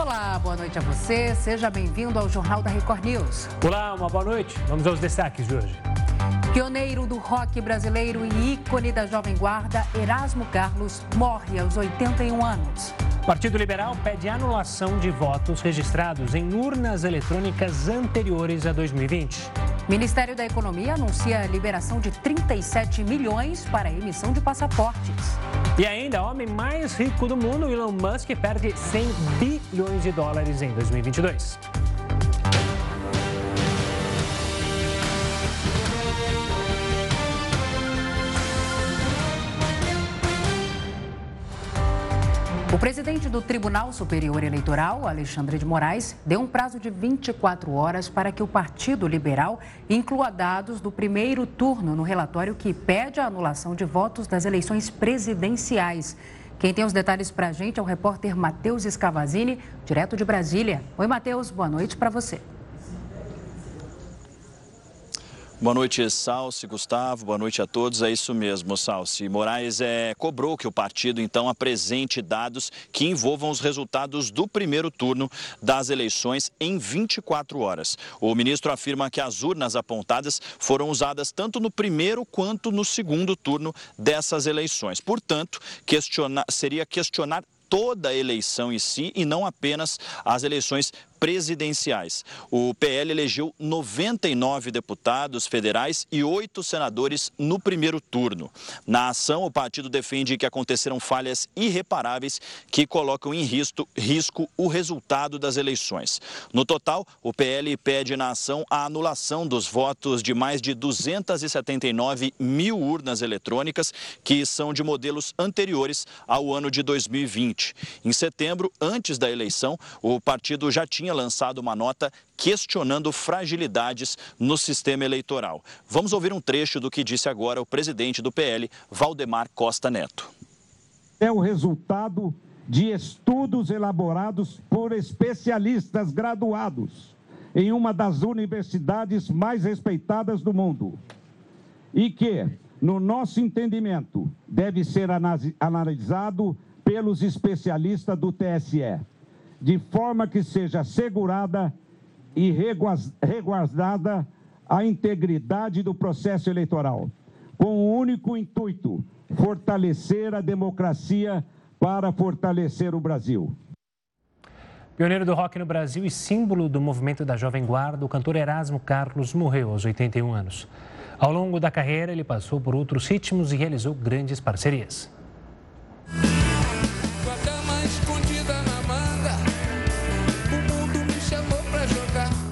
Olá, boa noite a você. Seja bem-vindo ao Jornal da Record News. Olá, uma boa noite. Vamos aos destaques de hoje. Pioneiro do rock brasileiro e ícone da Jovem Guarda, Erasmo Carlos morre aos 81 anos. Partido Liberal pede anulação de votos registrados em urnas eletrônicas anteriores a 2020. Ministério da Economia anuncia a liberação de 37 milhões para a emissão de passaportes. E ainda, homem mais rico do mundo, Elon Musk, perde 100 bilhões de dólares em 2022. O presidente do Tribunal Superior Eleitoral, Alexandre de Moraes, deu um prazo de 24 horas para que o Partido Liberal inclua dados do primeiro turno no relatório que pede a anulação de votos das eleições presidenciais. Quem tem os detalhes para a gente é o repórter Matheus Escavazini, direto de Brasília. Oi, Matheus, boa noite para você. Boa noite, Salsi, Gustavo. Boa noite a todos. É isso mesmo, Salsi. Moraes é, cobrou que o partido, então, apresente dados que envolvam os resultados do primeiro turno das eleições em 24 horas. O ministro afirma que as urnas apontadas foram usadas tanto no primeiro quanto no segundo turno dessas eleições. Portanto, questiona, seria questionar toda a eleição em si e não apenas as eleições presidenciais. O PL elegeu 99 deputados federais e oito senadores no primeiro turno. Na ação, o partido defende que aconteceram falhas irreparáveis que colocam em risco, risco o resultado das eleições. No total, o PL pede na ação a anulação dos votos de mais de 279 mil urnas eletrônicas, que são de modelos anteriores ao ano de 2020. Em setembro, antes da eleição, o partido já tinha tinha lançado uma nota questionando fragilidades no sistema eleitoral. Vamos ouvir um trecho do que disse agora o presidente do PL, Valdemar Costa Neto. É o resultado de estudos elaborados por especialistas graduados em uma das universidades mais respeitadas do mundo e que, no nosso entendimento, deve ser analisado pelos especialistas do TSE de forma que seja assegurada e reguardada a integridade do processo eleitoral, com o único intuito: fortalecer a democracia para fortalecer o Brasil. Pioneiro do rock no Brasil e símbolo do movimento da Jovem Guarda, o cantor Erasmo Carlos morreu aos 81 anos. Ao longo da carreira, ele passou por outros ritmos e realizou grandes parcerias.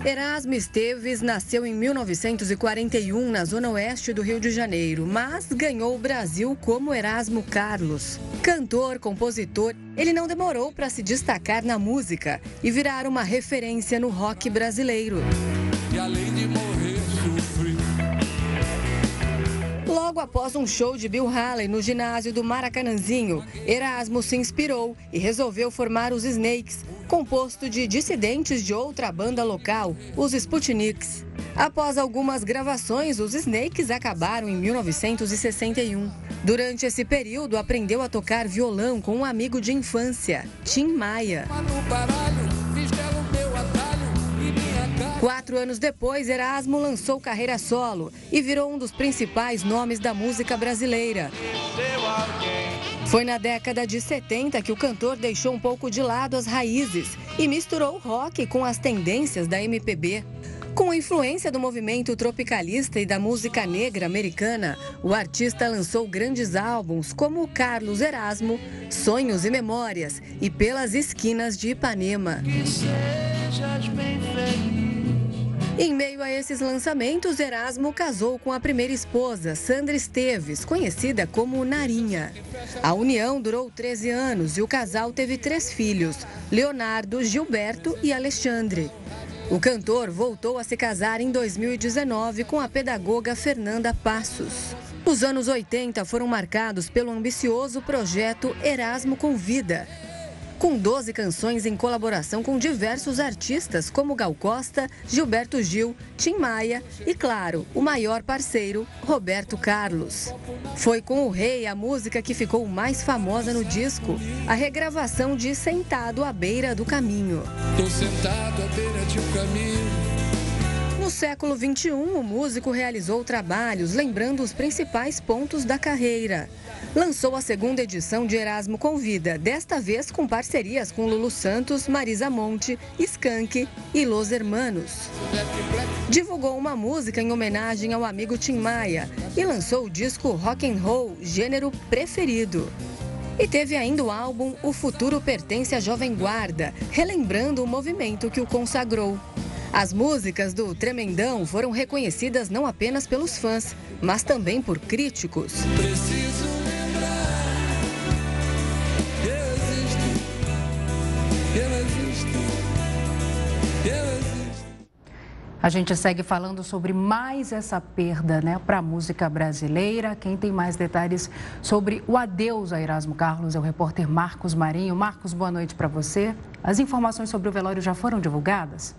Erasmo Esteves nasceu em 1941 na zona oeste do Rio de Janeiro, mas ganhou o Brasil como Erasmo Carlos. Cantor, compositor, ele não demorou para se destacar na música e virar uma referência no rock brasileiro. E além de morrer, sofri. Logo após um show de Bill Haley no ginásio do Maracanãzinho, Erasmo se inspirou e resolveu formar os Snakes, composto de dissidentes de outra banda local, os Sputniks. Após algumas gravações, os Snakes acabaram em 1961. Durante esse período, aprendeu a tocar violão com um amigo de infância, Tim Maia. Quatro anos depois, Erasmo lançou carreira solo e virou um dos principais nomes da música brasileira. Foi na década de 70 que o cantor deixou um pouco de lado as raízes e misturou o rock com as tendências da MPB. Com a influência do movimento tropicalista e da música negra americana, o artista lançou grandes álbuns como Carlos Erasmo, Sonhos e Memórias e Pelas Esquinas de Ipanema. Em meio a esses lançamentos, Erasmo casou com a primeira esposa, Sandra Esteves, conhecida como Narinha. A união durou 13 anos e o casal teve três filhos, Leonardo, Gilberto e Alexandre. O cantor voltou a se casar em 2019 com a pedagoga Fernanda Passos. Os anos 80 foram marcados pelo ambicioso projeto Erasmo Convida, com 12 canções em colaboração com diversos artistas como Gal Costa, Gilberto Gil, Tim Maia e, claro, o maior parceiro, Roberto Carlos. Foi com o Rei a música que ficou mais famosa no disco, a regravação de Sentado à Beira do Caminho. Tô sentado à beira de um caminho. Século XXI, o músico realizou trabalhos lembrando os principais pontos da carreira lançou a segunda edição de Erasmo Convida, desta vez com parcerias com Lulu Santos, Marisa Monte, Skank e Los Hermanos. Divulgou uma música em homenagem ao amigo Tim Maia e lançou o disco Rock and Roll, gênero preferido. E teve ainda o álbum O Futuro Pertence à Jovem Guarda, relembrando o movimento que o consagrou. As músicas do Tremendão foram reconhecidas não apenas pelos fãs, mas também por críticos. Preciso A gente segue falando sobre mais essa perda né, para a música brasileira. Quem tem mais detalhes sobre o adeus a Erasmo Carlos é o repórter Marcos Marinho. Marcos, boa noite para você. As informações sobre o velório já foram divulgadas?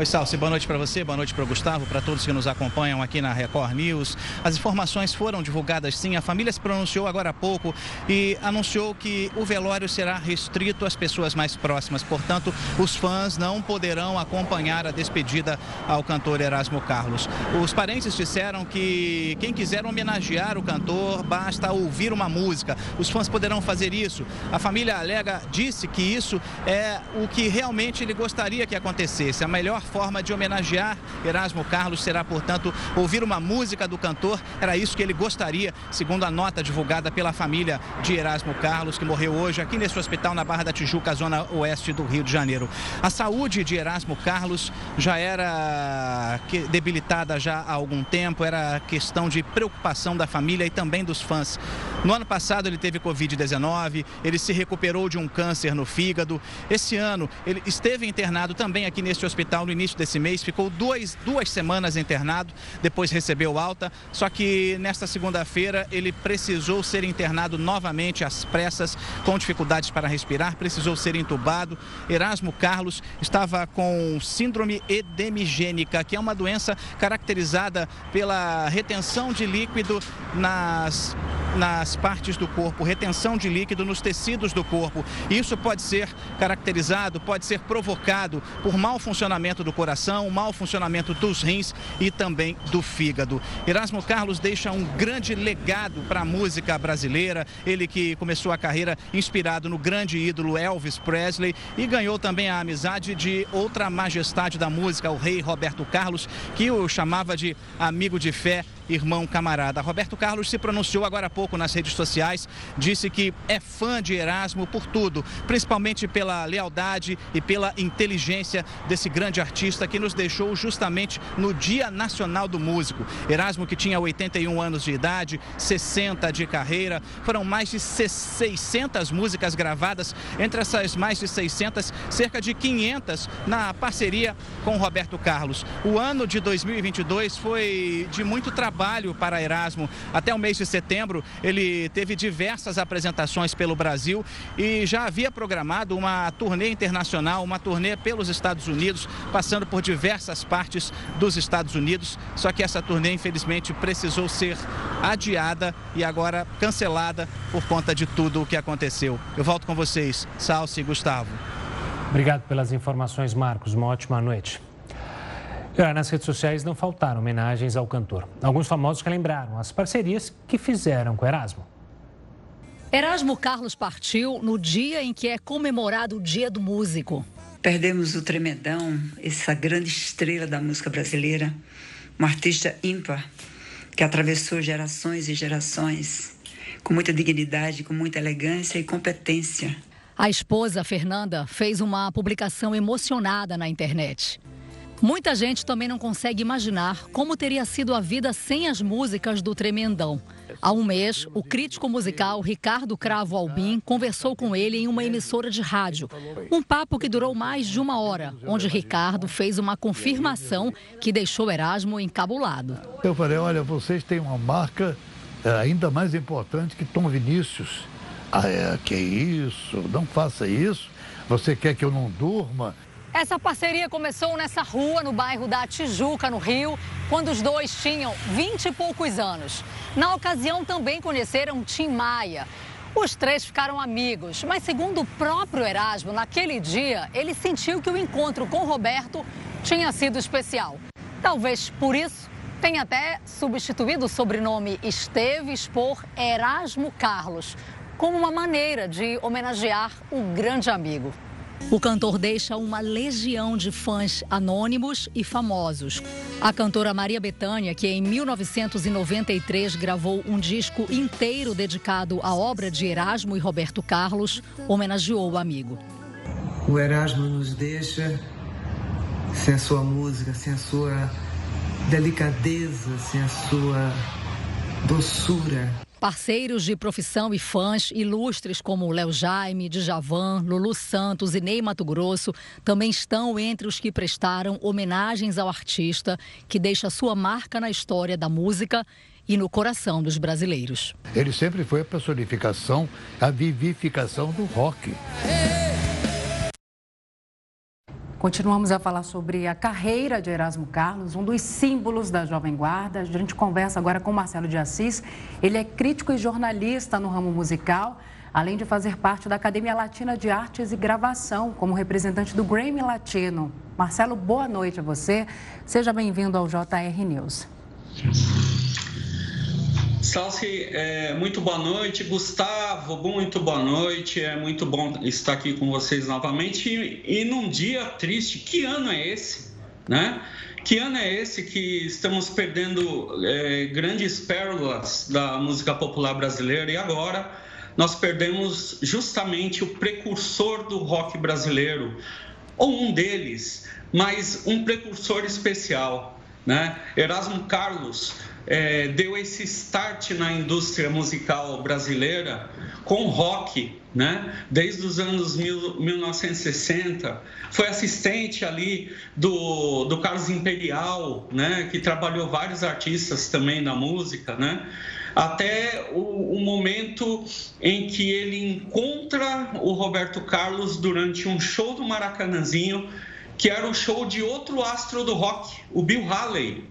Oi, Salsi, boa noite para você, boa noite para o Gustavo, para todos que nos acompanham aqui na Record News. As informações foram divulgadas sim, a família se pronunciou agora há pouco e anunciou que o velório será restrito às pessoas mais próximas, portanto, os fãs não poderão acompanhar a despedida ao cantor Erasmo Carlos. Os parentes disseram que quem quiser homenagear o cantor, basta ouvir uma música. Os fãs poderão fazer isso. A família alega disse que isso é o que realmente ele gostaria que acontecesse. A melhor forma de homenagear Erasmo Carlos será, portanto, ouvir uma música do cantor. Era isso que ele gostaria, segundo a nota divulgada pela família de Erasmo Carlos, que morreu hoje aqui nesse hospital na Barra da Tijuca, zona oeste do Rio de Janeiro. A saúde de Erasmo Carlos já era debilitada já há algum tempo, era questão de preocupação da família e também dos fãs. No ano passado ele teve Covid-19, ele se recuperou de um câncer no fígado. Esse ano ele esteve internado também aqui neste hospital no início desse mês, ficou duas, duas semanas internado, depois recebeu alta, só que nesta segunda-feira ele precisou ser internado novamente às pressas, com dificuldades para respirar, precisou ser entubado. Erasmo Carlos estava com síndrome edemigênica, que é uma doença caracterizada pela retenção de líquido nas, nas partes do corpo, retenção de líquido nos tecidos do corpo. Isso pode ser caracterizado, pode ser provocado por mau funcionamento do coração, mau funcionamento dos rins e também do fígado. Erasmo Carlos deixa um grande legado para a música brasileira. Ele que começou a carreira inspirado no grande ídolo Elvis Presley e ganhou também a amizade de outra majestade da música, o rei Roberto Carlos, que o chamava de amigo de fé irmão camarada. Roberto Carlos se pronunciou agora há pouco nas redes sociais, disse que é fã de Erasmo por tudo, principalmente pela lealdade e pela inteligência desse grande artista que nos deixou justamente no Dia Nacional do Músico. Erasmo, que tinha 81 anos de idade, 60 de carreira, foram mais de 600 músicas gravadas, entre essas mais de 600, cerca de 500 na parceria com Roberto Carlos. O ano de 2022 foi de muito trabalho trabalho para Erasmo. Até o mês de setembro, ele teve diversas apresentações pelo Brasil e já havia programado uma turnê internacional, uma turnê pelos Estados Unidos, passando por diversas partes dos Estados Unidos. Só que essa turnê, infelizmente, precisou ser adiada e agora cancelada por conta de tudo o que aconteceu. Eu volto com vocês, Salsi e Gustavo. Obrigado pelas informações, Marcos. Uma ótima noite. Nas redes sociais não faltaram homenagens ao cantor. Alguns famosos relembraram as parcerias que fizeram com Erasmo. Erasmo Carlos partiu no dia em que é comemorado o Dia do Músico. Perdemos o Tremendão, essa grande estrela da música brasileira, um artista ímpar que atravessou gerações e gerações com muita dignidade, com muita elegância e competência. A esposa, Fernanda, fez uma publicação emocionada na internet. Muita gente também não consegue imaginar como teria sido a vida sem as músicas do Tremendão. Há um mês, o crítico musical Ricardo Cravo Albim conversou com ele em uma emissora de rádio. Um papo que durou mais de uma hora, onde Ricardo fez uma confirmação que deixou Erasmo encabulado. Eu falei: olha, vocês têm uma marca eh, ainda mais importante que Tom Vinícius Ah, é, que isso? Não faça isso. Você quer que eu não durma? Essa parceria começou nessa rua, no bairro da Tijuca, no Rio, quando os dois tinham 20 e poucos anos. Na ocasião, também conheceram Tim Maia. Os três ficaram amigos, mas segundo o próprio Erasmo, naquele dia, ele sentiu que o encontro com Roberto tinha sido especial. Talvez por isso tenha até substituído o sobrenome Esteves por Erasmo Carlos, como uma maneira de homenagear o grande amigo. O cantor deixa uma legião de fãs anônimos e famosos. A cantora Maria Bethânia, que em 1993 gravou um disco inteiro dedicado à obra de Erasmo e Roberto Carlos, homenageou o amigo. O Erasmo nos deixa sem a sua música, sem a sua delicadeza, sem a sua doçura. Parceiros de profissão e fãs ilustres como Léo Jaime, Djavan, Lulu Santos e Ney Mato Grosso também estão entre os que prestaram homenagens ao artista que deixa sua marca na história da música e no coração dos brasileiros. Ele sempre foi a personificação, a vivificação do rock. Continuamos a falar sobre a carreira de Erasmo Carlos, um dos símbolos da Jovem Guarda. A gente conversa agora com Marcelo de Assis. Ele é crítico e jornalista no ramo musical, além de fazer parte da Academia Latina de Artes e Gravação, como representante do Grammy Latino. Marcelo, boa noite a você. Seja bem-vindo ao JR News. Salsi, é, muito boa noite. Gustavo, muito boa noite. É muito bom estar aqui com vocês novamente. E, e num dia triste, que ano é esse? Né? Que ano é esse que estamos perdendo é, grandes pérolas da música popular brasileira e agora nós perdemos justamente o precursor do rock brasileiro, ou um deles, mas um precursor especial, né? Erasmo Carlos é, deu esse start na indústria musical brasileira com rock, né? Desde os anos mil, 1960, foi assistente ali do, do Carlos Imperial, né? Que trabalhou vários artistas também na música, né? Até o, o momento em que ele encontra o Roberto Carlos durante um show do Maracanãzinho, que era o show de outro astro do rock, o Bill Haley,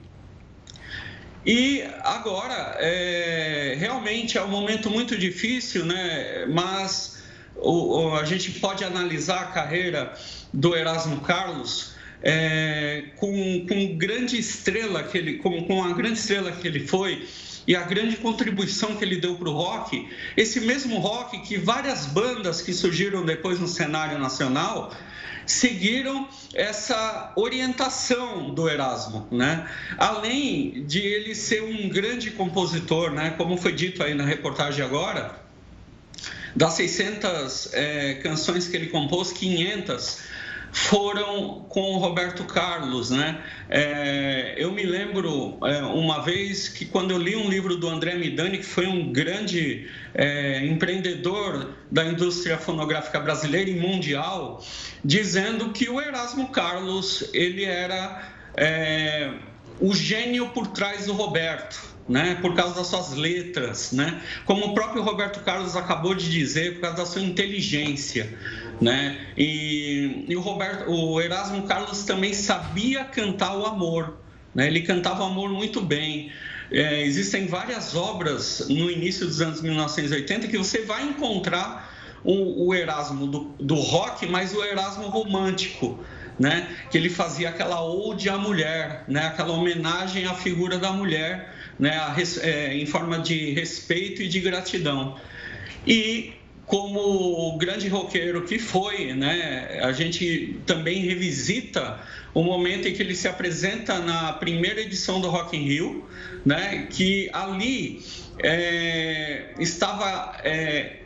e agora, é, realmente é um momento muito difícil, né? mas o, a gente pode analisar a carreira do Erasmo Carlos é, com, com grande estrela que ele, com, com a grande estrela que ele foi e a grande contribuição que ele deu para o rock, esse mesmo rock que várias bandas que surgiram depois no cenário nacional seguiram essa orientação do Erasmo, né? Além de ele ser um grande compositor, né? Como foi dito aí na reportagem agora, das 600 é, canções que ele compôs, 500 foram com o Roberto Carlos, né? É, eu me lembro é, uma vez que quando eu li um livro do André Midani, que foi um grande é, empreendedor da indústria fonográfica brasileira e mundial, dizendo que o Erasmo Carlos ele era é, o gênio por trás do Roberto. Né, por causa das suas letras, né? como o próprio Roberto Carlos acabou de dizer, por causa da sua inteligência. Né? E, e o, Roberto, o Erasmo Carlos também sabia cantar o amor, né? ele cantava o amor muito bem. É, existem várias obras no início dos anos 1980 que você vai encontrar o, o Erasmo do, do rock, mas o Erasmo romântico. Né? Que ele fazia aquela ode à mulher, né? Aquela homenagem à figura da mulher, né? A, é, em forma de respeito e de gratidão. E como grande roqueiro que foi, né? A gente também revisita o momento em que ele se apresenta na primeira edição do Rock in Rio, né? Que ali é, estava é,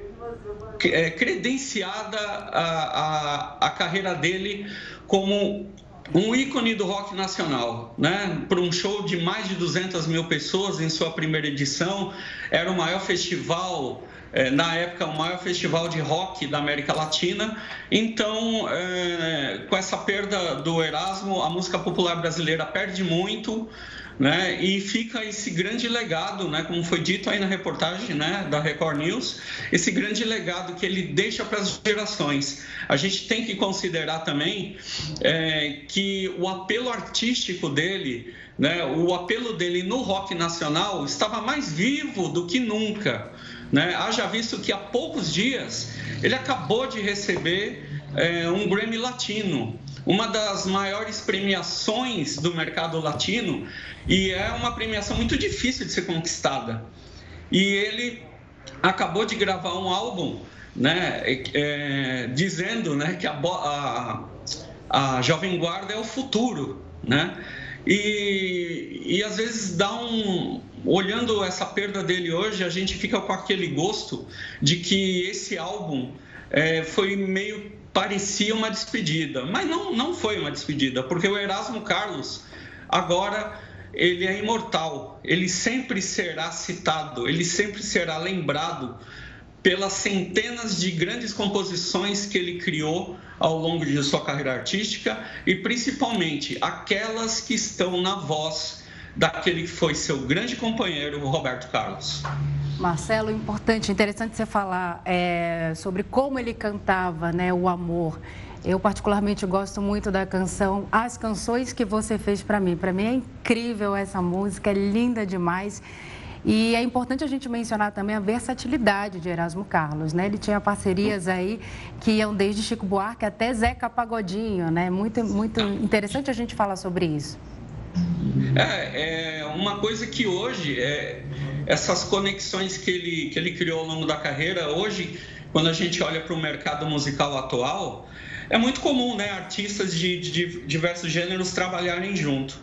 é, credenciada a, a, a carreira dele como um ícone do rock nacional, né? Para um show de mais de 200 mil pessoas em sua primeira edição, era o maior festival é, na época, o maior festival de rock da América Latina. Então, é, com essa perda do Erasmo, a música popular brasileira perde muito. Né? E fica esse grande legado, né? Como foi dito aí na reportagem, né? Da Record News, esse grande legado que ele deixa para as gerações. A gente tem que considerar também é, que o apelo artístico dele, né? O apelo dele no rock nacional estava mais vivo do que nunca, né? Haja visto que há poucos dias ele acabou de receber é, um Grammy Latino uma das maiores premiações do mercado latino e é uma premiação muito difícil de ser conquistada. E ele acabou de gravar um álbum, né, é, dizendo, né, que a, a, a Jovem Guarda é o futuro, né? E, e às vezes dá um. Olhando essa perda dele hoje, a gente fica com aquele gosto de que esse álbum é, foi meio parecia uma despedida, mas não, não foi uma despedida, porque o Erasmo Carlos agora ele é imortal, ele sempre será citado, ele sempre será lembrado pelas centenas de grandes composições que ele criou ao longo de sua carreira artística e principalmente aquelas que estão na voz daquele que foi seu grande companheiro, Roberto Carlos. Marcelo, importante, interessante você falar é, sobre como ele cantava né, o amor. Eu particularmente gosto muito da canção As Canções que você fez para mim. Para mim é incrível essa música, é linda demais. E é importante a gente mencionar também a versatilidade de Erasmo Carlos, né? Ele tinha parcerias aí que iam desde Chico Buarque até Zeca Pagodinho, né? Muito, muito interessante a gente falar sobre isso. É, é uma coisa que hoje, é, essas conexões que ele, que ele criou ao longo da carreira, hoje, quando a gente olha para o mercado musical atual, é muito comum, né, artistas de, de diversos gêneros trabalharem junto.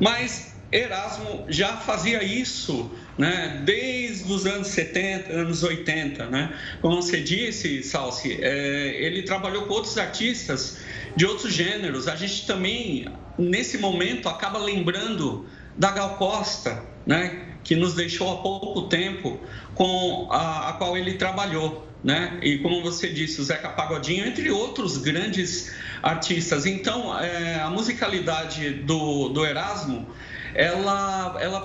Mas Erasmo já fazia isso né, desde os anos 70, anos 80. Né? Como você disse, Salsi, é, ele trabalhou com outros artistas de outros gêneros. A gente também, nesse momento, acaba lembrando da Gal Costa, né, que nos deixou há pouco tempo, com a, a qual ele trabalhou. Né? E como você disse, o Zeca Pagodinho, entre outros grandes artistas. Então, é, a musicalidade do, do Erasmo, ela, ela,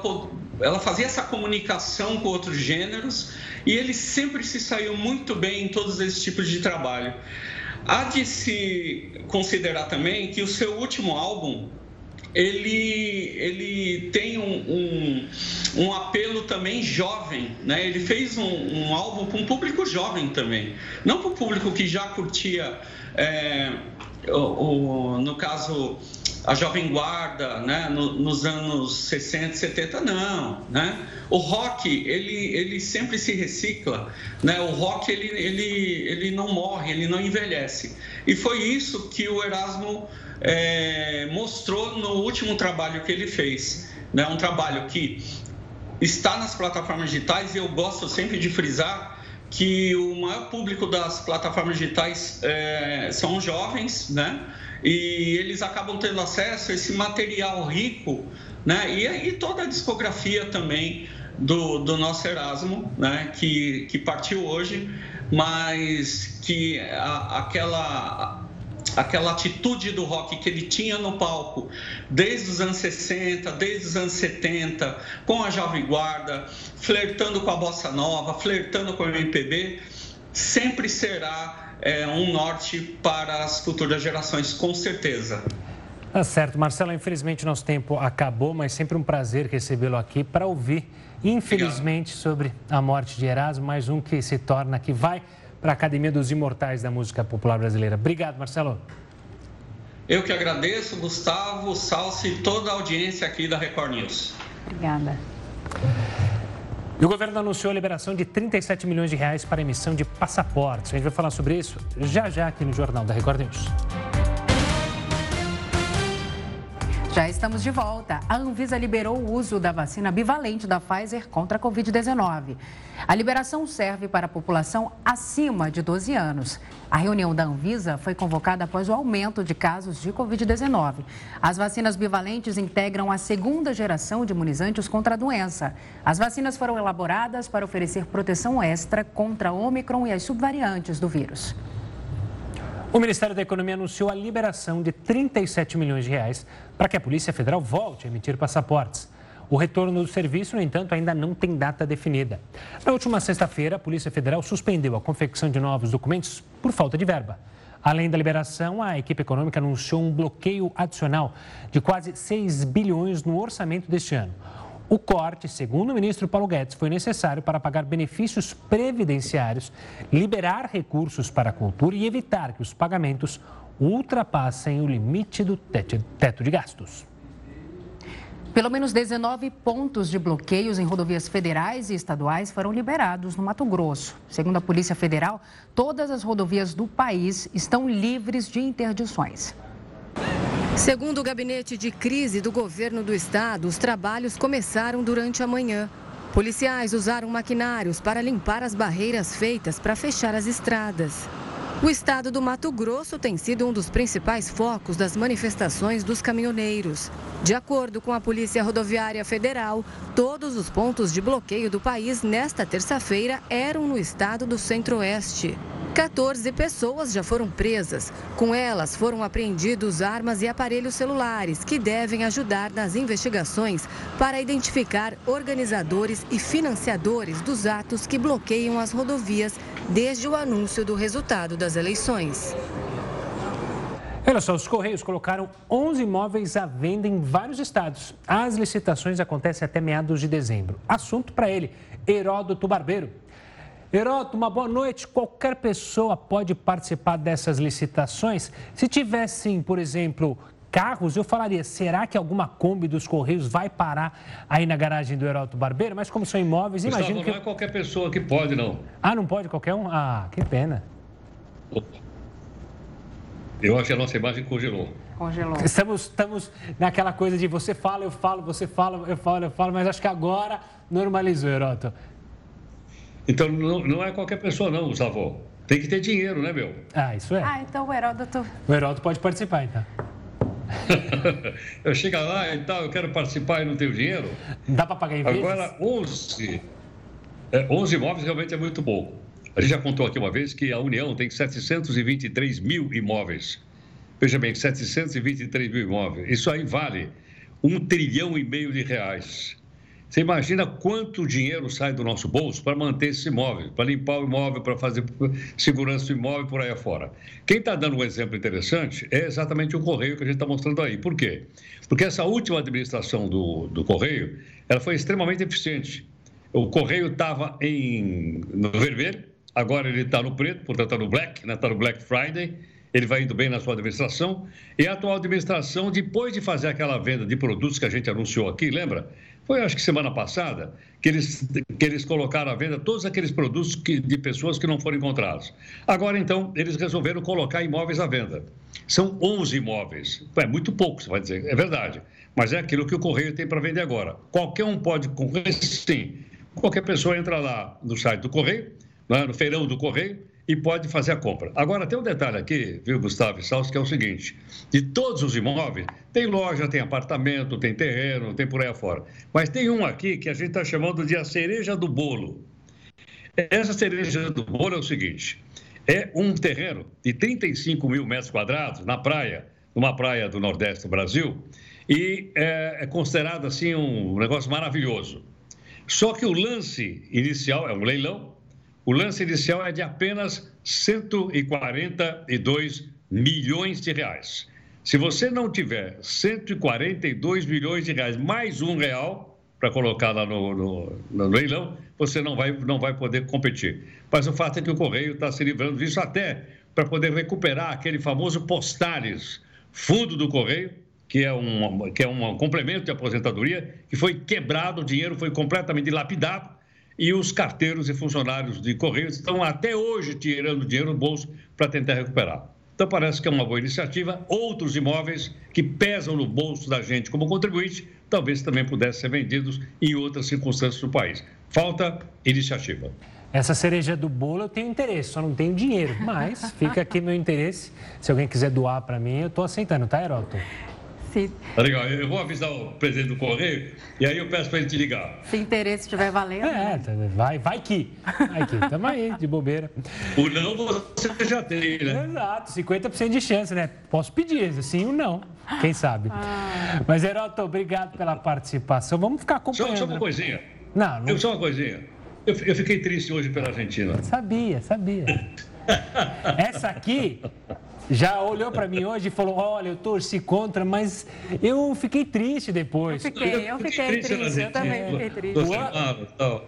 ela fazia essa comunicação com outros gêneros e ele sempre se saiu muito bem em todos esses tipos de trabalho. Há de se considerar também que o seu último álbum ele, ele tem um, um, um apelo também jovem, né? Ele fez um, um álbum para um público jovem também, não para o público que já curtia, é, o, o, no caso a Jovem Guarda, né, no, nos anos 60, 70, não, né? O rock, ele, ele sempre se recicla, né? O rock, ele, ele, ele não morre, ele não envelhece. E foi isso que o Erasmo é, mostrou no último trabalho que ele fez, né? Um trabalho que está nas plataformas digitais e eu gosto sempre de frisar que o maior público das plataformas digitais é, são jovens, né? e eles acabam tendo acesso a esse material rico, né? E, e toda a discografia também do, do nosso Erasmo, né? Que, que partiu hoje, mas que a, aquela aquela atitude do rock que ele tinha no palco desde os anos 60, desde os anos 70, com a Jovem Guarda, flertando com a bossa nova, flertando com o MPB, sempre será é, um norte para as futuras gerações, com certeza. Tá certo, Marcelo. Infelizmente nosso tempo acabou, mas sempre um prazer recebê-lo aqui para ouvir, infelizmente, Obrigado. sobre a morte de Erasmo, mais um que se torna, que vai para a Academia dos Imortais da Música Popular Brasileira. Obrigado, Marcelo. Eu que agradeço, Gustavo, Salsi e toda a audiência aqui da Record News. Obrigada. E o governo anunciou a liberação de 37 milhões de reais para emissão de passaportes. A gente vai falar sobre isso já já aqui no Jornal da Record News. Já estamos de volta. A Anvisa liberou o uso da vacina bivalente da Pfizer contra a Covid-19. A liberação serve para a população acima de 12 anos. A reunião da Anvisa foi convocada após o aumento de casos de Covid-19. As vacinas bivalentes integram a segunda geração de imunizantes contra a doença. As vacinas foram elaboradas para oferecer proteção extra contra a Omicron e as subvariantes do vírus. O Ministério da Economia anunciou a liberação de 37 milhões de reais para que a Polícia Federal volte a emitir passaportes. O retorno do serviço, no entanto, ainda não tem data definida. Na última sexta-feira, a Polícia Federal suspendeu a confecção de novos documentos por falta de verba. Além da liberação, a equipe econômica anunciou um bloqueio adicional de quase 6 bilhões no orçamento deste ano. O corte, segundo o ministro Paulo Guedes, foi necessário para pagar benefícios previdenciários, liberar recursos para a cultura e evitar que os pagamentos ultrapassem o limite do teto de gastos. Pelo menos 19 pontos de bloqueios em rodovias federais e estaduais foram liberados no Mato Grosso. Segundo a Polícia Federal, todas as rodovias do país estão livres de interdições. Segundo o gabinete de crise do governo do estado, os trabalhos começaram durante a manhã. Policiais usaram maquinários para limpar as barreiras feitas para fechar as estradas. O estado do Mato Grosso tem sido um dos principais focos das manifestações dos caminhoneiros. De acordo com a Polícia Rodoviária Federal, todos os pontos de bloqueio do país nesta terça-feira eram no estado do Centro-Oeste. 14 pessoas já foram presas. Com elas foram apreendidos armas e aparelhos celulares que devem ajudar nas investigações para identificar organizadores e financiadores dos atos que bloqueiam as rodovias desde o anúncio do resultado das eleições. Olha só, os Correios colocaram 11 imóveis à venda em vários estados. As licitações acontecem até meados de dezembro. Assunto para ele, Heródoto Barbeiro. Heroto, uma boa noite. Qualquer pessoa pode participar dessas licitações. Se tivessem, por exemplo, carros, eu falaria, será que alguma Kombi dos Correios vai parar aí na garagem do Heroto Barbeiro? Mas como são imóveis, Gustavo, imagino que... não é qualquer pessoa que pode, não. Ah, não pode qualquer um? Ah, que pena. Eu acho que a nossa imagem congelou. Congelou. Estamos, estamos naquela coisa de você fala, eu falo, você fala, eu falo, eu falo, mas acho que agora normalizou, Heroto. Então não, não é qualquer pessoa, não, Gustavo. Tem que ter dinheiro, né, meu? Ah, isso é. Ah, então o Heródoto. O Heródoto pode participar, então. eu chego lá e tal, eu quero participar e não tenho dinheiro. Dá para pagar em vezes? Agora, 11, é, 11 imóveis realmente é muito pouco. A gente já contou aqui uma vez que a União tem 723 mil imóveis. Veja bem, 723 mil imóveis. Isso aí vale um trilhão e meio de reais. Você imagina quanto dinheiro sai do nosso bolso para manter esse imóvel, para limpar o imóvel, para fazer segurança do imóvel por aí afora. Quem está dando um exemplo interessante é exatamente o Correio que a gente está mostrando aí. Por quê? Porque essa última administração do, do Correio ela foi extremamente eficiente. O Correio estava no vermelho, agora ele está no preto, portanto está no black, está né? Tá no Black Friday ele vai indo bem na sua administração. E a atual administração, depois de fazer aquela venda de produtos que a gente anunciou aqui, lembra? Foi, acho que semana passada, que eles, que eles colocaram à venda todos aqueles produtos que, de pessoas que não foram encontrados. Agora, então, eles resolveram colocar imóveis à venda. São 11 imóveis. É muito pouco, você vai dizer. É verdade. Mas é aquilo que o Correio tem para vender agora. Qualquer um pode concorrer, sim. Qualquer pessoa entra lá no site do Correio, né, no feirão do Correio, e pode fazer a compra. Agora, tem um detalhe aqui, viu, Gustavo e Salso, que é o seguinte: de todos os imóveis, tem loja, tem apartamento, tem terreno, tem por aí afora. Mas tem um aqui que a gente está chamando de a cereja do bolo. Essa cereja do bolo é o seguinte: é um terreno de 35 mil metros quadrados na praia, numa praia do Nordeste do Brasil, e é, é considerado assim um negócio maravilhoso. Só que o lance inicial é um leilão, o lance inicial é de apenas 142 milhões de reais. Se você não tiver 142 milhões de reais mais um real para colocar lá no, no, no, leilão, você não vai, não vai poder competir. Mas o fato é que o Correio está se livrando disso até para poder recuperar aquele famoso Postales, fundo do Correio, que é, um, que é um complemento de aposentadoria, que foi quebrado, o dinheiro foi completamente dilapidado e os carteiros e funcionários de Correios estão até hoje tirando dinheiro do bolso para tentar recuperar. Então parece que é uma boa iniciativa. Outros imóveis que pesam no bolso da gente como contribuinte, talvez também pudessem ser vendidos em outras circunstâncias do país. Falta iniciativa. Essa cereja do bolo eu tenho interesse, só não tenho dinheiro. Mas fica aqui meu interesse. Se alguém quiser doar para mim, eu estou aceitando, tá, Heroto? Sim. Tá legal. Eu vou avisar o presidente do Correio e aí eu peço para ele te ligar. Se interesse estiver valendo. É, né? vai, vai que. Vai que. Tamo aí, de bobeira. O não você já tem, né? Exato, 50% de chance, né? Posso pedir, sim ou não. Quem sabe? Ah. Mas, Heroto, obrigado pela participação. Vamos ficar acompanhando. Só, só uma né? coisinha. Não, não... Eu, só uma coisinha. Eu, eu fiquei triste hoje pela Argentina. Sabia, sabia. Essa aqui já olhou para mim hoje e falou: Olha, eu torci contra, mas eu fiquei triste depois. Eu fiquei, eu fiquei triste, eu também fiquei triste.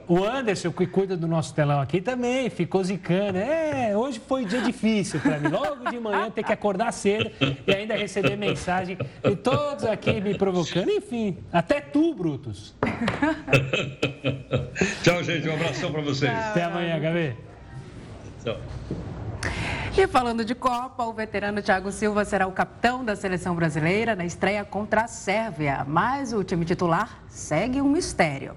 O, Anderson, que cuida do nosso telão aqui, também ficou zicando. É, hoje foi um dia difícil para mim. Logo de manhã ter que acordar cedo e ainda receber mensagem de todos aqui me provocando. Enfim, até tu, Brutus. Tchau, gente. Um abração para vocês. Até amanhã, Gabi. Tchau. E falando de Copa, o veterano Thiago Silva será o capitão da seleção brasileira na estreia contra a Sérvia. Mas o time titular segue um mistério.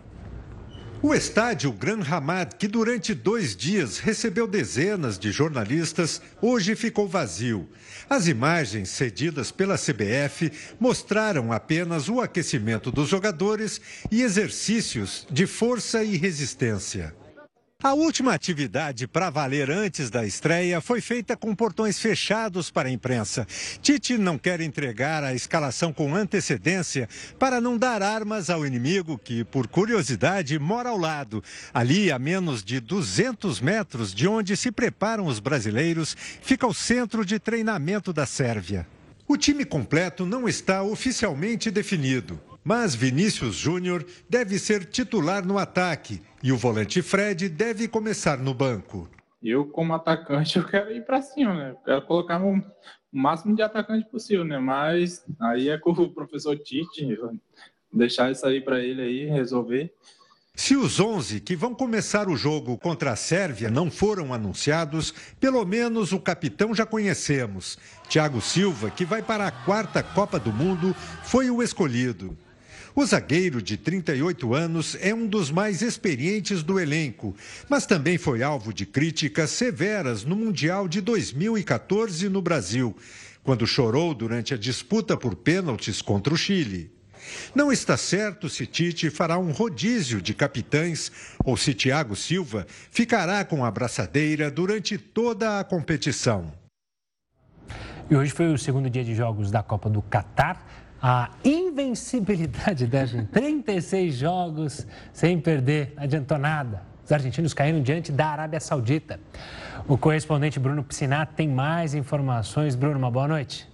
O estádio Gran Hamad, que durante dois dias recebeu dezenas de jornalistas, hoje ficou vazio. As imagens cedidas pela CBF mostraram apenas o aquecimento dos jogadores e exercícios de força e resistência. A última atividade para valer antes da estreia foi feita com portões fechados para a imprensa. Tite não quer entregar a escalação com antecedência para não dar armas ao inimigo que, por curiosidade, mora ao lado. Ali, a menos de 200 metros de onde se preparam os brasileiros, fica o centro de treinamento da Sérvia. O time completo não está oficialmente definido. Mas Vinícius Júnior deve ser titular no ataque e o volante Fred deve começar no banco. Eu, como atacante, eu quero ir para cima, né? quero colocar o máximo de atacante possível, né? Mas aí é com o professor Tite, deixar isso aí para ele aí resolver. Se os 11 que vão começar o jogo contra a Sérvia não foram anunciados, pelo menos o capitão já conhecemos. Thiago Silva, que vai para a quarta Copa do Mundo, foi o escolhido. O zagueiro de 38 anos é um dos mais experientes do elenco, mas também foi alvo de críticas severas no Mundial de 2014 no Brasil, quando chorou durante a disputa por pênaltis contra o Chile. Não está certo se Tite fará um rodízio de capitães ou se Thiago Silva ficará com a braçadeira durante toda a competição. E hoje foi o segundo dia de jogos da Copa do Catar a invencibilidade da Argentina. 36 jogos sem perder, não adiantou nada. Os argentinos caíram diante da Arábia Saudita. O correspondente Bruno Piscinato tem mais informações. Bruno, uma boa noite.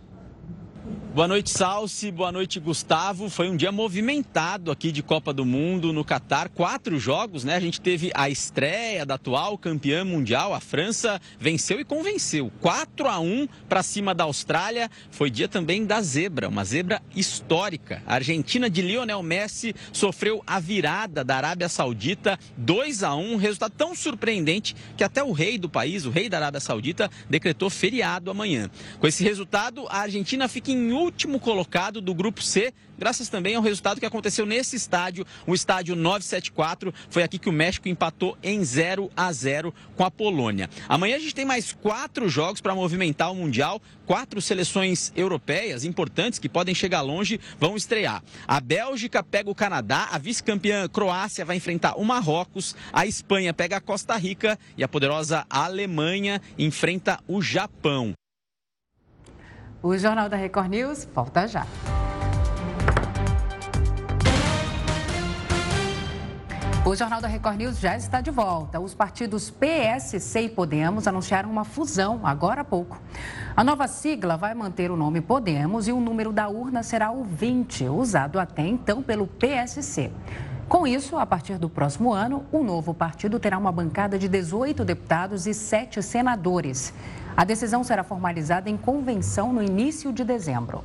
Boa noite, Salsi. Boa noite, Gustavo. Foi um dia movimentado aqui de Copa do Mundo no Catar. Quatro jogos, né? A gente teve a estreia da atual campeã mundial, a França, venceu e convenceu. 4 a 1 para cima da Austrália. Foi dia também da zebra, uma zebra histórica. A Argentina de Lionel Messi sofreu a virada da Arábia Saudita, 2 a 1 resultado tão surpreendente que até o rei do país, o rei da Arábia Saudita, decretou feriado amanhã. Com esse resultado, a Argentina fica em último colocado do grupo C, graças também ao resultado que aconteceu nesse estádio, o estádio 974. Foi aqui que o México empatou em 0 a 0 com a Polônia. Amanhã a gente tem mais quatro jogos para movimentar o Mundial. Quatro seleções europeias importantes que podem chegar longe vão estrear. A Bélgica pega o Canadá, a vice-campeã Croácia vai enfrentar o Marrocos, a Espanha pega a Costa Rica e a poderosa Alemanha enfrenta o Japão. O Jornal da Record News volta já. O Jornal da Record News já está de volta. Os partidos PSC e Podemos anunciaram uma fusão agora há pouco. A nova sigla vai manter o nome Podemos e o número da urna será o 20, usado até então pelo PSC. Com isso, a partir do próximo ano, o novo partido terá uma bancada de 18 deputados e 7 senadores. A decisão será formalizada em convenção no início de dezembro.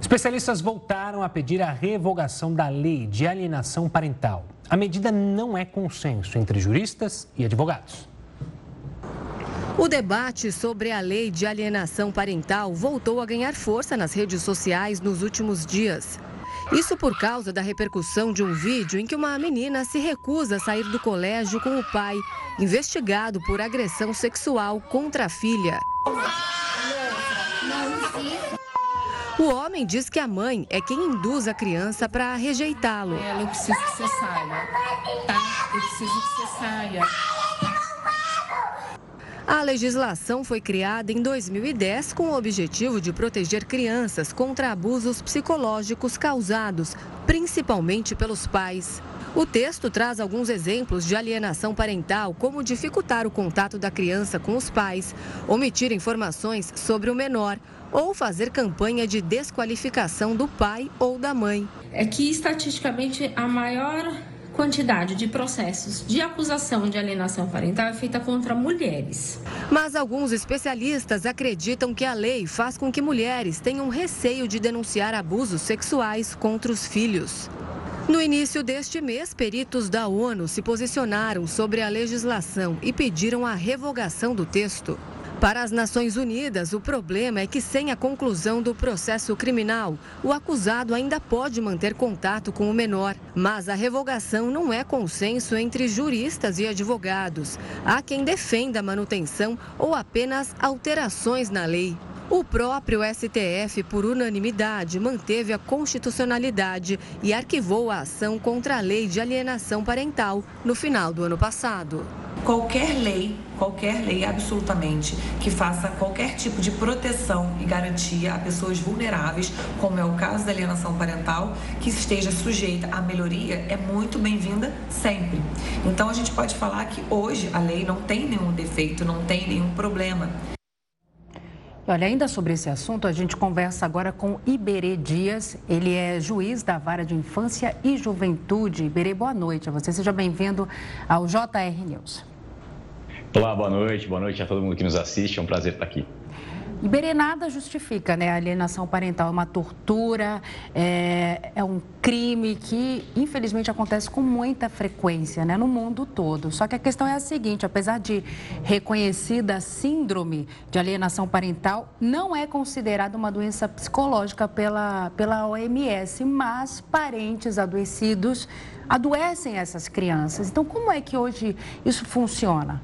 Especialistas voltaram a pedir a revogação da lei de alienação parental. A medida não é consenso entre juristas e advogados. O debate sobre a lei de alienação parental voltou a ganhar força nas redes sociais nos últimos dias. Isso por causa da repercussão de um vídeo em que uma menina se recusa a sair do colégio com o pai, investigado por agressão sexual contra a filha. O homem diz que a mãe é quem induz a criança para rejeitá-lo. Ela, eu preciso que você saia, tá? Eu preciso que você saia. A legislação foi criada em 2010 com o objetivo de proteger crianças contra abusos psicológicos causados principalmente pelos pais. O texto traz alguns exemplos de alienação parental, como dificultar o contato da criança com os pais, omitir informações sobre o menor ou fazer campanha de desqualificação do pai ou da mãe. É que estatisticamente a maior quantidade de processos de acusação de alienação parental é feita contra mulheres. Mas alguns especialistas acreditam que a lei faz com que mulheres tenham receio de denunciar abusos sexuais contra os filhos. No início deste mês, peritos da ONU se posicionaram sobre a legislação e pediram a revogação do texto. Para as Nações Unidas, o problema é que, sem a conclusão do processo criminal, o acusado ainda pode manter contato com o menor. Mas a revogação não é consenso entre juristas e advogados. Há quem defenda a manutenção ou apenas alterações na lei. O próprio STF, por unanimidade, manteve a constitucionalidade e arquivou a ação contra a lei de alienação parental no final do ano passado. Qualquer lei, qualquer lei absolutamente, que faça qualquer tipo de proteção e garantia a pessoas vulneráveis, como é o caso da alienação parental, que esteja sujeita à melhoria, é muito bem-vinda sempre. Então a gente pode falar que hoje a lei não tem nenhum defeito, não tem nenhum problema. Olha, ainda sobre esse assunto, a gente conversa agora com Iberê Dias. Ele é juiz da Vara de Infância e Juventude. Iberê, boa noite a você. Seja bem-vindo ao JR News. Olá, boa noite. Boa noite a todo mundo que nos assiste. É um prazer estar aqui. Iberê nada justifica, né? A alienação parental é uma tortura, é, é, um crime que, infelizmente, acontece com muita frequência, né? No mundo todo. Só que a questão é a seguinte: apesar de reconhecida a síndrome de alienação parental, não é considerada uma doença psicológica pela, pela OMS, mas parentes adoecidos adoecem essas crianças. Então, como é que hoje isso funciona?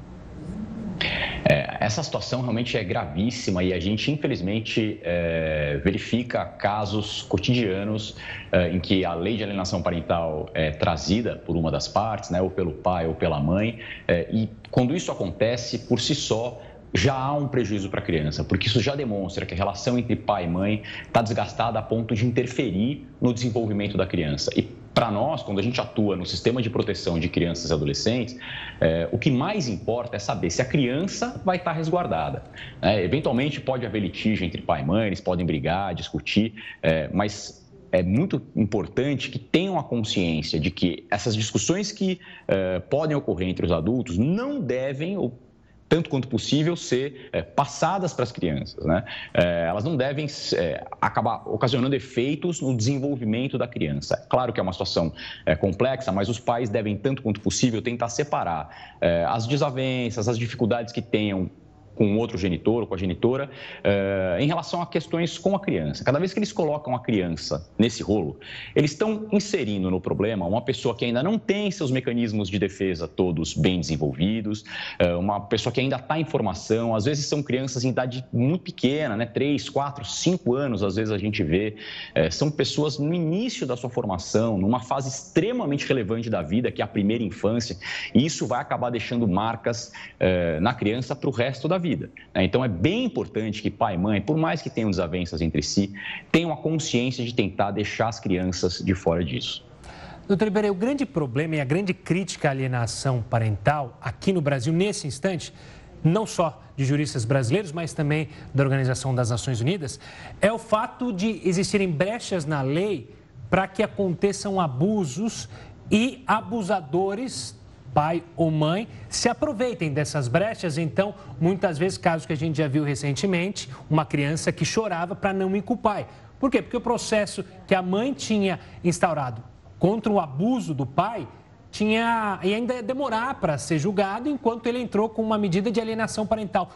É, essa situação realmente é gravíssima e a gente, infelizmente, é, verifica casos cotidianos é, em que a lei de alienação parental é trazida por uma das partes, né, ou pelo pai ou pela mãe, é, e quando isso acontece, por si só, já há um prejuízo para a criança, porque isso já demonstra que a relação entre pai e mãe está desgastada a ponto de interferir no desenvolvimento da criança. E para nós, quando a gente atua no sistema de proteção de crianças e adolescentes, é, o que mais importa é saber se a criança vai estar tá resguardada. É, eventualmente pode haver litígio entre pai e mãe, eles podem brigar, discutir, é, mas é muito importante que tenham a consciência de que essas discussões que é, podem ocorrer entre os adultos não devem ou tanto quanto possível, ser é, passadas para as crianças. Né? É, elas não devem é, acabar ocasionando efeitos no desenvolvimento da criança. Claro que é uma situação é, complexa, mas os pais devem, tanto quanto possível, tentar separar é, as desavenças, as dificuldades que tenham com outro genitor ou com a genitora uh, em relação a questões com a criança. Cada vez que eles colocam a criança nesse rolo, eles estão inserindo no problema uma pessoa que ainda não tem seus mecanismos de defesa todos bem desenvolvidos, uh, uma pessoa que ainda está em formação, às vezes são crianças em idade muito pequena, né? 3, 4, 5 anos, às vezes a gente vê. Uh, são pessoas no início da sua formação, numa fase extremamente relevante da vida, que é a primeira infância, e isso vai acabar deixando marcas na criança para o resto da vida vida. Né? Então é bem importante que pai e mãe, por mais que tenham desavenças entre si, tenham a consciência de tentar deixar as crianças de fora disso. Doutor Iberê, o grande problema e a grande crítica à alienação parental aqui no Brasil, nesse instante, não só de juristas brasileiros, mas também da Organização das Nações Unidas, é o fato de existirem brechas na lei para que aconteçam abusos e abusadores pai ou mãe se aproveitem dessas brechas. Então, muitas vezes, casos que a gente já viu recentemente, uma criança que chorava para não ir com o pai. Por quê? Porque o processo que a mãe tinha instaurado contra o abuso do pai tinha e ainda ia demorar para ser julgado enquanto ele entrou com uma medida de alienação parental.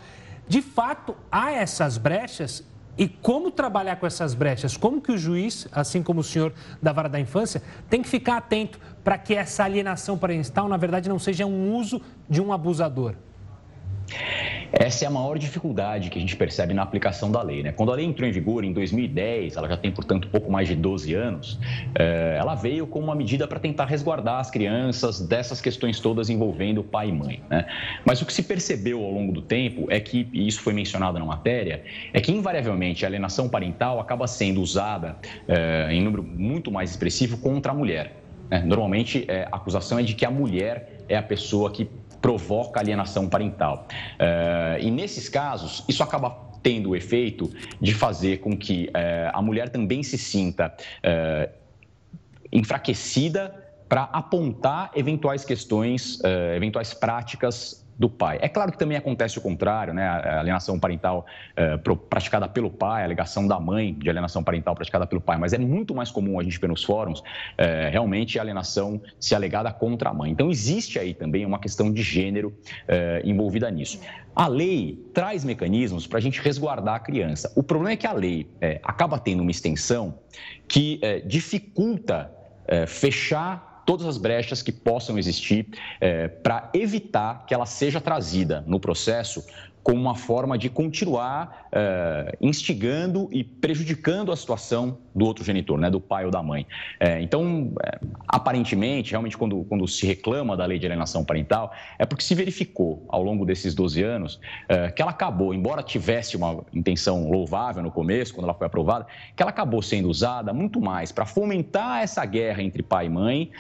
De fato, há essas brechas e como trabalhar com essas brechas? Como que o juiz, assim como o senhor da vara da infância, tem que ficar atento para que essa alienação parental, na verdade, não seja um uso de um abusador? Essa é a maior dificuldade que a gente percebe na aplicação da lei. Né? Quando a lei entrou em vigor em 2010, ela já tem, portanto, pouco mais de 12 anos, é, ela veio como uma medida para tentar resguardar as crianças dessas questões todas envolvendo pai e mãe. Né? Mas o que se percebeu ao longo do tempo é que, e isso foi mencionado na matéria, é que invariavelmente a alienação parental acaba sendo usada é, em número muito mais expressivo contra a mulher. Né? Normalmente, é, a acusação é de que a mulher é a pessoa que provoca alienação parental. É, e nesses casos, isso acaba tendo o efeito de fazer com que é, a mulher também se sinta é, enfraquecida para apontar eventuais questões, eventuais práticas do pai. É claro que também acontece o contrário, né? A alienação parental é, praticada pelo pai, a alegação da mãe de alienação parental praticada pelo pai, mas é muito mais comum a gente ver nos fóruns é, realmente a alienação se alegada contra a mãe. Então existe aí também uma questão de gênero é, envolvida nisso. A lei traz mecanismos para a gente resguardar a criança. O problema é que a lei acaba tendo uma extensão que dificulta fechar todas as brechas que possam existir é, para evitar que ela seja trazida no processo como uma forma de continuar uh, instigando e prejudicando a situação do outro genitor, né, do pai ou da mãe. É, então, é, aparentemente, realmente, quando, quando se reclama da lei de alienação parental, é porque se verificou ao longo desses 12 anos que ela acabou, embora tivesse uma intenção louvável no começo, quando ela foi aprovada, que ela acabou sendo usada muito mais para fomentar essa guerra entre pai e mãe,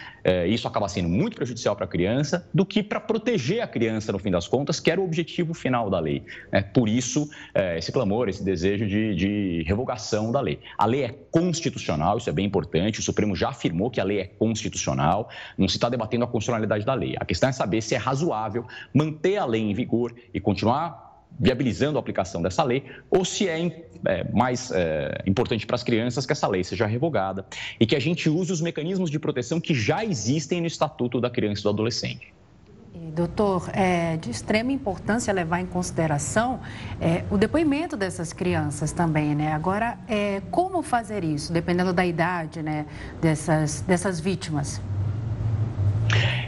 isso acaba sendo muito prejudicial para a criança, do que para proteger a criança, no fim das contas, que era o objetivo final da lei lei. Né? Por isso, é, esse clamor, esse desejo de, de revogação da lei. A lei é constitucional, isso é bem importante, o Supremo já afirmou que a lei é constitucional, não se está debatendo a constitucionalidade da lei. A questão é saber se é razoável manter a lei em vigor e continuar viabilizando a aplicação dessa lei, ou se é, é mais é, importante para as crianças que essa lei seja revogada e que a gente use os mecanismos de proteção que já existem no Estatuto da Criança e do Adolescente. Doutor, é de extrema importância levar em consideração é, o depoimento dessas crianças também, né? Agora, é, como fazer isso, dependendo da idade né, dessas, dessas vítimas?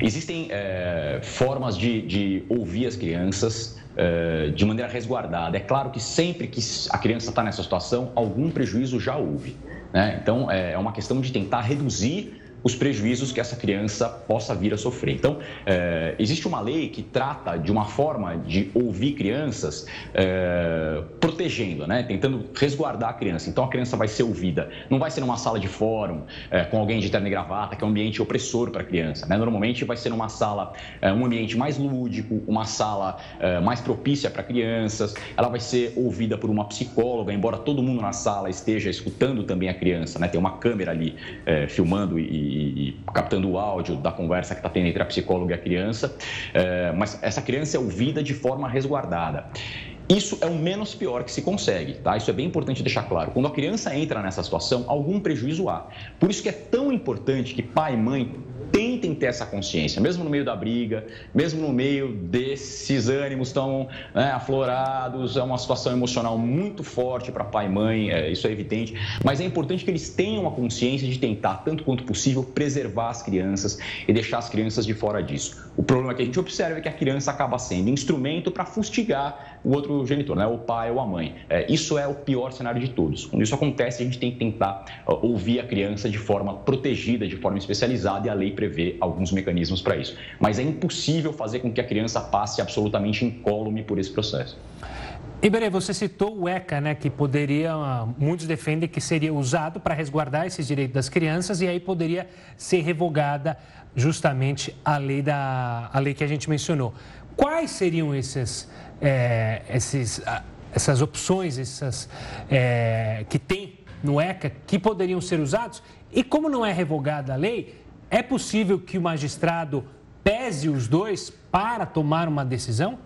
Existem é, formas de, de, ouvir as crianças é, de maneira resguardada. É claro que sempre que a criança está nessa situação, algum prejuízo já houve. Né? Então, é, é uma questão de tentar reduzir os prejuízos que essa criança possa vir a sofrer. Então, é, existe uma lei que trata de uma forma de ouvir crianças é, protegendo, né? tentando resguardar a criança. Então, a criança vai ser ouvida, não vai ser numa sala de fórum é, com alguém de terno e gravata, que é um ambiente opressor para a criança. Né? Normalmente, vai ser numa sala, um ambiente mais lúdico, uma sala mais propícia para crianças. Ela vai ser ouvida por uma psicóloga, embora todo mundo na sala esteja escutando também a criança. Né? Tem uma câmera ali filmando e e, captando o áudio da conversa que está tendo entre a psicóloga e a criança, é, mas essa criança é ouvida de forma resguardada. Isso é o menos pior que se consegue, tá? Isso é bem importante deixar claro. Quando a criança entra nessa situação, algum prejuízo há. Por isso que é tão importante que pai e mãe tentem ter essa consciência, mesmo no meio da briga, mesmo no meio desses ânimos tão né, aflorados, é uma situação emocional muito forte para pai e mãe, é, isso é evidente, mas é importante que eles tenham a consciência de tentar, tanto quanto possível, preservar as crianças e deixar as crianças de fora disso. O problema que a gente observa é que a criança acaba sendo instrumento para fustigar o outro genitor, né, o pai ou a mãe. É, isso é o pior cenário de todos. Quando isso acontece, a gente tem que tentar uh, ouvir a criança de forma protegida, de forma especializada, e a lei prevê alguns mecanismos para isso. Mas é impossível fazer com que a criança passe absolutamente incólume por esse processo. Iberê, você citou o ECA, né, que poderia, muitos defendem que seria usado para resguardar esses direitos das crianças e aí poderia ser revogada justamente a lei, da, a lei que a gente mencionou. Quais seriam esses, é, esses, essas opções essas, é, que tem no ECA que poderiam ser usados? E como não é revogada a lei, é possível que o magistrado pese os dois para tomar uma decisão?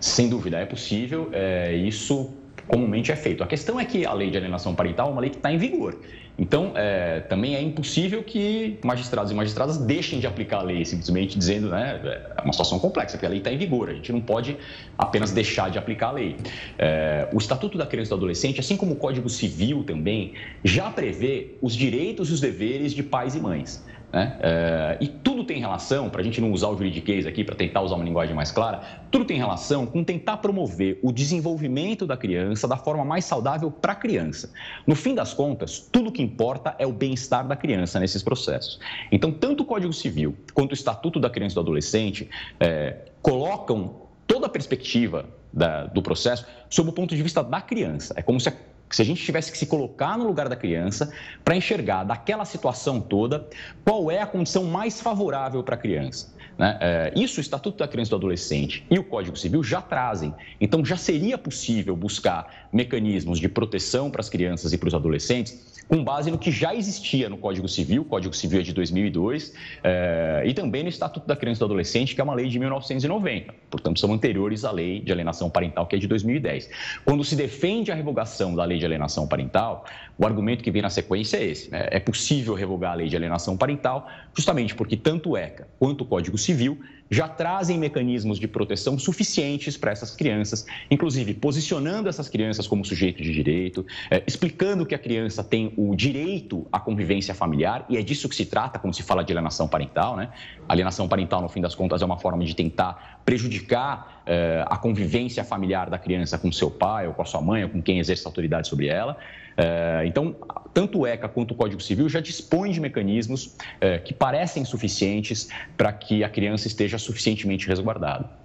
Sem dúvida, é possível. É, isso comumente é feito. A questão é que a lei de alienação parental é uma lei que está em vigor. Então, é, também é impossível que magistrados e magistradas deixem de aplicar a lei, simplesmente dizendo, né, é uma situação complexa, porque a lei está em vigor, a gente não pode apenas deixar de aplicar a lei. É, o Estatuto da Criança e do Adolescente, assim como o Código Civil também, já prevê os direitos e os deveres de pais e mães. Né? É, e tudo tem relação, para a gente não usar o juridiquês aqui, para tentar usar uma linguagem mais clara, tudo tem relação com tentar promover o desenvolvimento da criança da forma mais saudável para a criança. No fim das contas, tudo que importa é o bem-estar da criança nesses processos. Então, tanto o Código Civil quanto o Estatuto da Criança e do Adolescente é, colocam toda a perspectiva da, do processo sob o ponto de vista da criança. É como se a se a gente tivesse que se colocar no lugar da criança para enxergar daquela situação toda qual é a condição mais favorável para a criança. Né? É, isso o Estatuto da Criança e do Adolescente e o Código Civil já trazem. Então, já seria possível buscar mecanismos de proteção para as crianças e para os adolescentes com base no que já existia no Código Civil, o Código Civil é de 2002, é, e também no Estatuto da Criança e do Adolescente, que é uma lei de 1990. Portanto, são anteriores à lei de alienação parental, que é de 2010. Quando se defende a revogação da lei de alienação parental, o argumento que vem na sequência é esse: né? é possível revogar a lei de alienação parental, justamente porque tanto o ECA quanto o Código Civil já trazem mecanismos de proteção suficientes para essas crianças, inclusive posicionando essas crianças como sujeito de direito, é, explicando que a criança tem o direito à convivência familiar, e é disso que se trata quando se fala de alienação parental. Né? Alienação parental, no fim das contas, é uma forma de tentar prejudicar é, a convivência familiar da criança com seu pai, ou com a sua mãe, ou com quem exerce autoridade sobre ela. É, então, tanto o ECA quanto o Código Civil já dispõem de mecanismos é, que parecem suficientes para que a criança esteja suficientemente resguardada.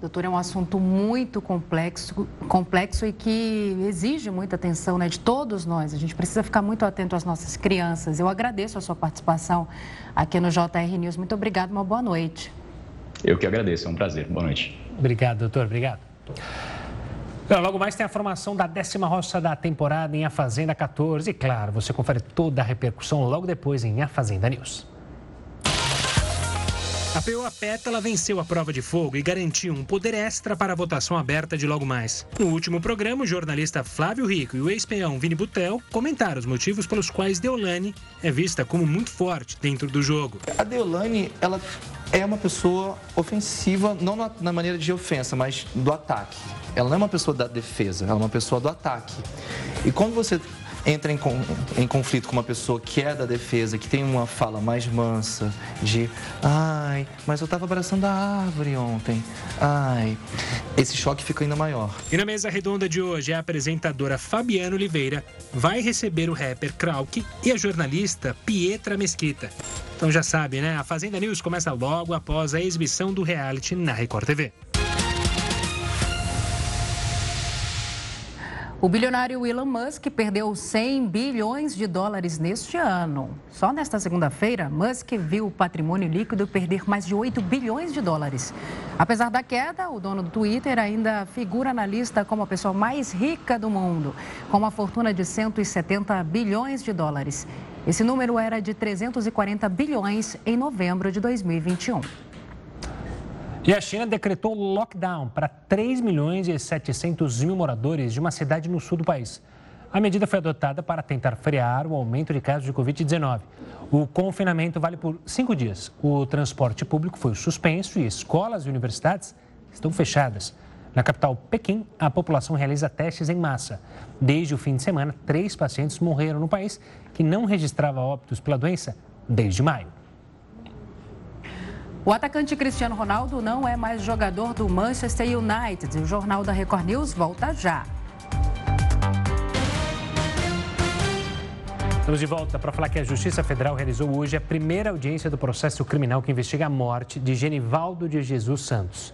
Doutor, é um assunto muito complexo, complexo e que exige muita atenção né, de todos nós. A gente precisa ficar muito atento às nossas crianças. Eu agradeço a sua participação aqui no JR News. Muito obrigado, uma boa noite. Eu que agradeço, é um prazer. Boa noite. Obrigado, doutor. Obrigado. Logo mais tem a formação da décima roça da temporada em A Fazenda 14. E claro, você confere toda a repercussão logo depois em A Fazenda News. A POA Pétala venceu a prova de fogo e garantiu um poder extra para a votação aberta de logo mais. No último programa, o jornalista Flávio Rico e o ex-peão Vini Butel comentaram os motivos pelos quais Deolane é vista como muito forte dentro do jogo. A Deolane, ela é uma pessoa ofensiva, não na, na maneira de ofensa, mas do ataque. Ela não é uma pessoa da defesa, ela é uma pessoa do ataque. E quando você entra em, em, conflito com uma pessoa que é da defesa, que tem uma fala mais mansa, de ai, mas eu estava abraçando a árvore ontem, ai, esse choque fica ainda maior. E na mesa redonda de hoje, a apresentadora Fabiana Oliveira vai receber o rapper Krauk e a jornalista Pietra Mesquita. Então já sabe, né? A Fazenda News começa logo após a exibição do reality na Record TV. O bilionário Elon Musk perdeu 100 bilhões de dólares neste ano. Só nesta segunda-feira, Musk viu o patrimônio líquido perder mais de 8 bilhões de dólares. Apesar da queda, o dono do Twitter ainda figura na lista como a pessoa mais rica do mundo, com uma fortuna de 170 bilhões de dólares. Esse número era de 340 bilhões em novembro de 2021. E a China decretou lockdown para 3 milhões e 700 mil moradores de uma cidade no sul do país. A medida foi adotada para tentar frear o aumento de casos de Covid-19. O confinamento vale por cinco dias. O transporte público foi suspenso e escolas e universidades estão fechadas. Na capital Pequim, a população realiza testes em massa. Desde o fim de semana, três pacientes morreram no país que não registrava óbitos pela doença desde maio. O atacante Cristiano Ronaldo não é mais jogador do Manchester United. O Jornal da Record News volta já. Estamos de volta para falar que a Justiça Federal realizou hoje a primeira audiência do processo criminal que investiga a morte de Genivaldo de Jesus Santos.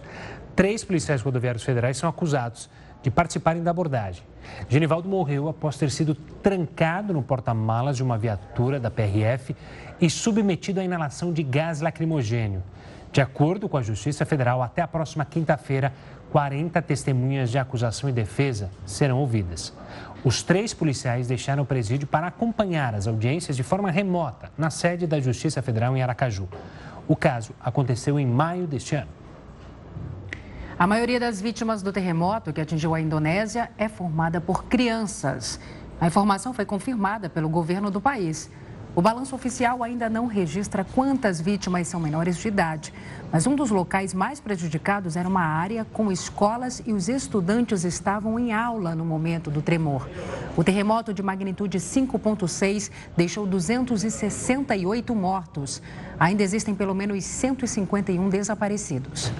Três policiais rodoviários federais são acusados de participarem da abordagem. Genivaldo morreu após ter sido trancado no porta-malas de uma viatura da PRF e submetido à inalação de gás lacrimogênio. De acordo com a Justiça Federal, até a próxima quinta-feira, 40 testemunhas de acusação e defesa serão ouvidas. Os três policiais deixaram o presídio para acompanhar as audiências de forma remota na sede da Justiça Federal em Aracaju. O caso aconteceu em maio deste ano. A maioria das vítimas do terremoto que atingiu a Indonésia é formada por crianças. A informação foi confirmada pelo governo do país. O balanço oficial ainda não registra quantas vítimas são menores de idade, mas um dos locais mais prejudicados era uma área com escolas e os estudantes estavam em aula no momento do tremor. O terremoto de magnitude 5,6 deixou 268 mortos. Ainda existem pelo menos 151 desaparecidos.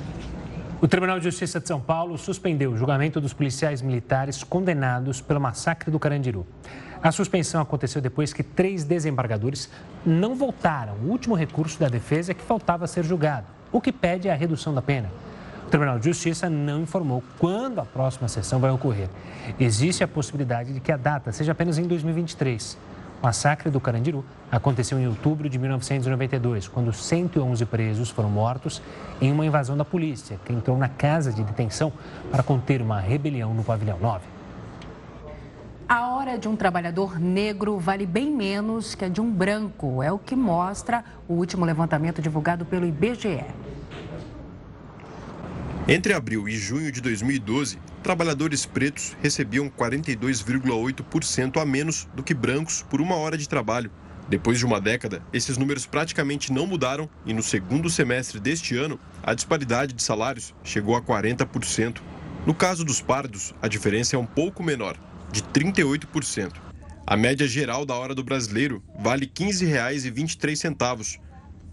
O Tribunal de Justiça de São Paulo suspendeu o julgamento dos policiais militares condenados pelo massacre do Carandiru. A suspensão aconteceu depois que três desembargadores não votaram o último recurso da defesa que faltava ser julgado, o que pede a redução da pena. O Tribunal de Justiça não informou quando a próxima sessão vai ocorrer. Existe a possibilidade de que a data seja apenas em 2023. O massacre do Carandiru aconteceu em outubro de 1992, quando 111 presos foram mortos em uma invasão da polícia, que entrou na casa de detenção para conter uma rebelião no pavilhão 9. A hora de um trabalhador negro vale bem menos que a de um branco, é o que mostra o último levantamento divulgado pelo IBGE. Entre abril e junho de 2012, trabalhadores pretos recebiam 42,8% a menos do que brancos por uma hora de trabalho. Depois de uma década, esses números praticamente não mudaram e no segundo semestre deste ano, a disparidade de salários chegou a 40%. No caso dos pardos, a diferença é um pouco menor, de 38%. A média geral da hora do brasileiro vale R$ 15,23,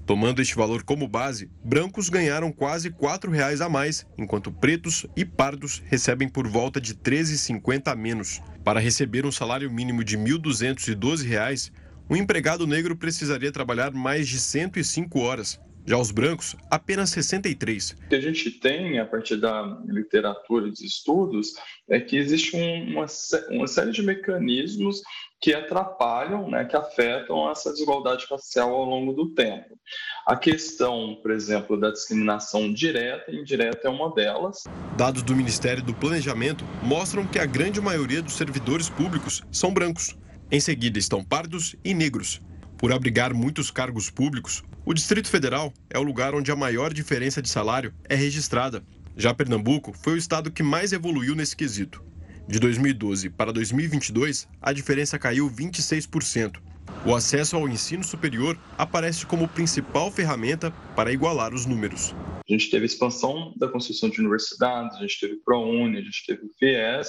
Tomando este valor como base, brancos ganharam quase R$ 4,00 a mais, enquanto pretos e pardos recebem por volta de R$ 13,50 a menos. Para receber um salário mínimo de R$ 1.212, um empregado negro precisaria trabalhar mais de 105 horas. Já os brancos, apenas 63. O que a gente tem, a partir da literatura e dos estudos, é que existe uma, uma série de mecanismos que atrapalham, né, que afetam essa desigualdade racial ao longo do tempo. A questão, por exemplo, da discriminação direta e indireta é uma delas. Dados do Ministério do Planejamento mostram que a grande maioria dos servidores públicos são brancos. Em seguida estão pardos e negros. Por abrigar muitos cargos públicos, o Distrito Federal é o lugar onde a maior diferença de salário é registrada. Já Pernambuco foi o estado que mais evoluiu nesse quesito. De 2012 para 2022, a diferença caiu 26%. O acesso ao ensino superior aparece como principal ferramenta para igualar os números. A gente teve expansão da construção de universidades, a gente teve ProUni, a gente teve FIES,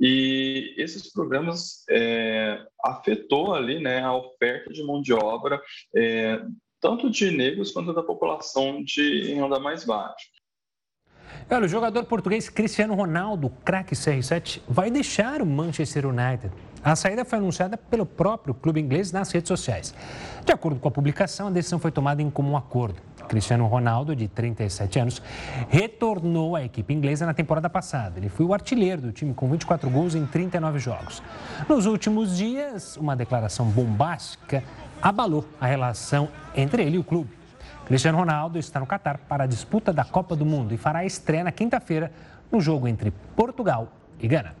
e esses programas é, afetou ali né, a oferta de mão de obra, é, tanto de negros quanto da população de renda mais baixa. Olha, o jogador português Cristiano Ronaldo, craque CR7, vai deixar o Manchester United. A saída foi anunciada pelo próprio clube inglês nas redes sociais. De acordo com a publicação, a decisão foi tomada em comum acordo. Cristiano Ronaldo, de 37 anos, retornou à equipe inglesa na temporada passada. Ele foi o artilheiro do time com 24 gols em 39 jogos. Nos últimos dias, uma declaração bombástica abalou a relação entre ele e o clube. Cristiano Ronaldo está no Catar para a disputa da Copa do Mundo e fará a estreia na quinta-feira no jogo entre Portugal e Gana.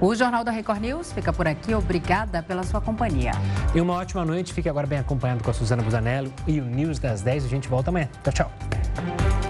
O Jornal da Record News fica por aqui. Obrigada pela sua companhia. E uma ótima noite. Fique agora bem acompanhado com a Suzana Busanello e o News das 10. A gente volta amanhã. Tchau, tchau.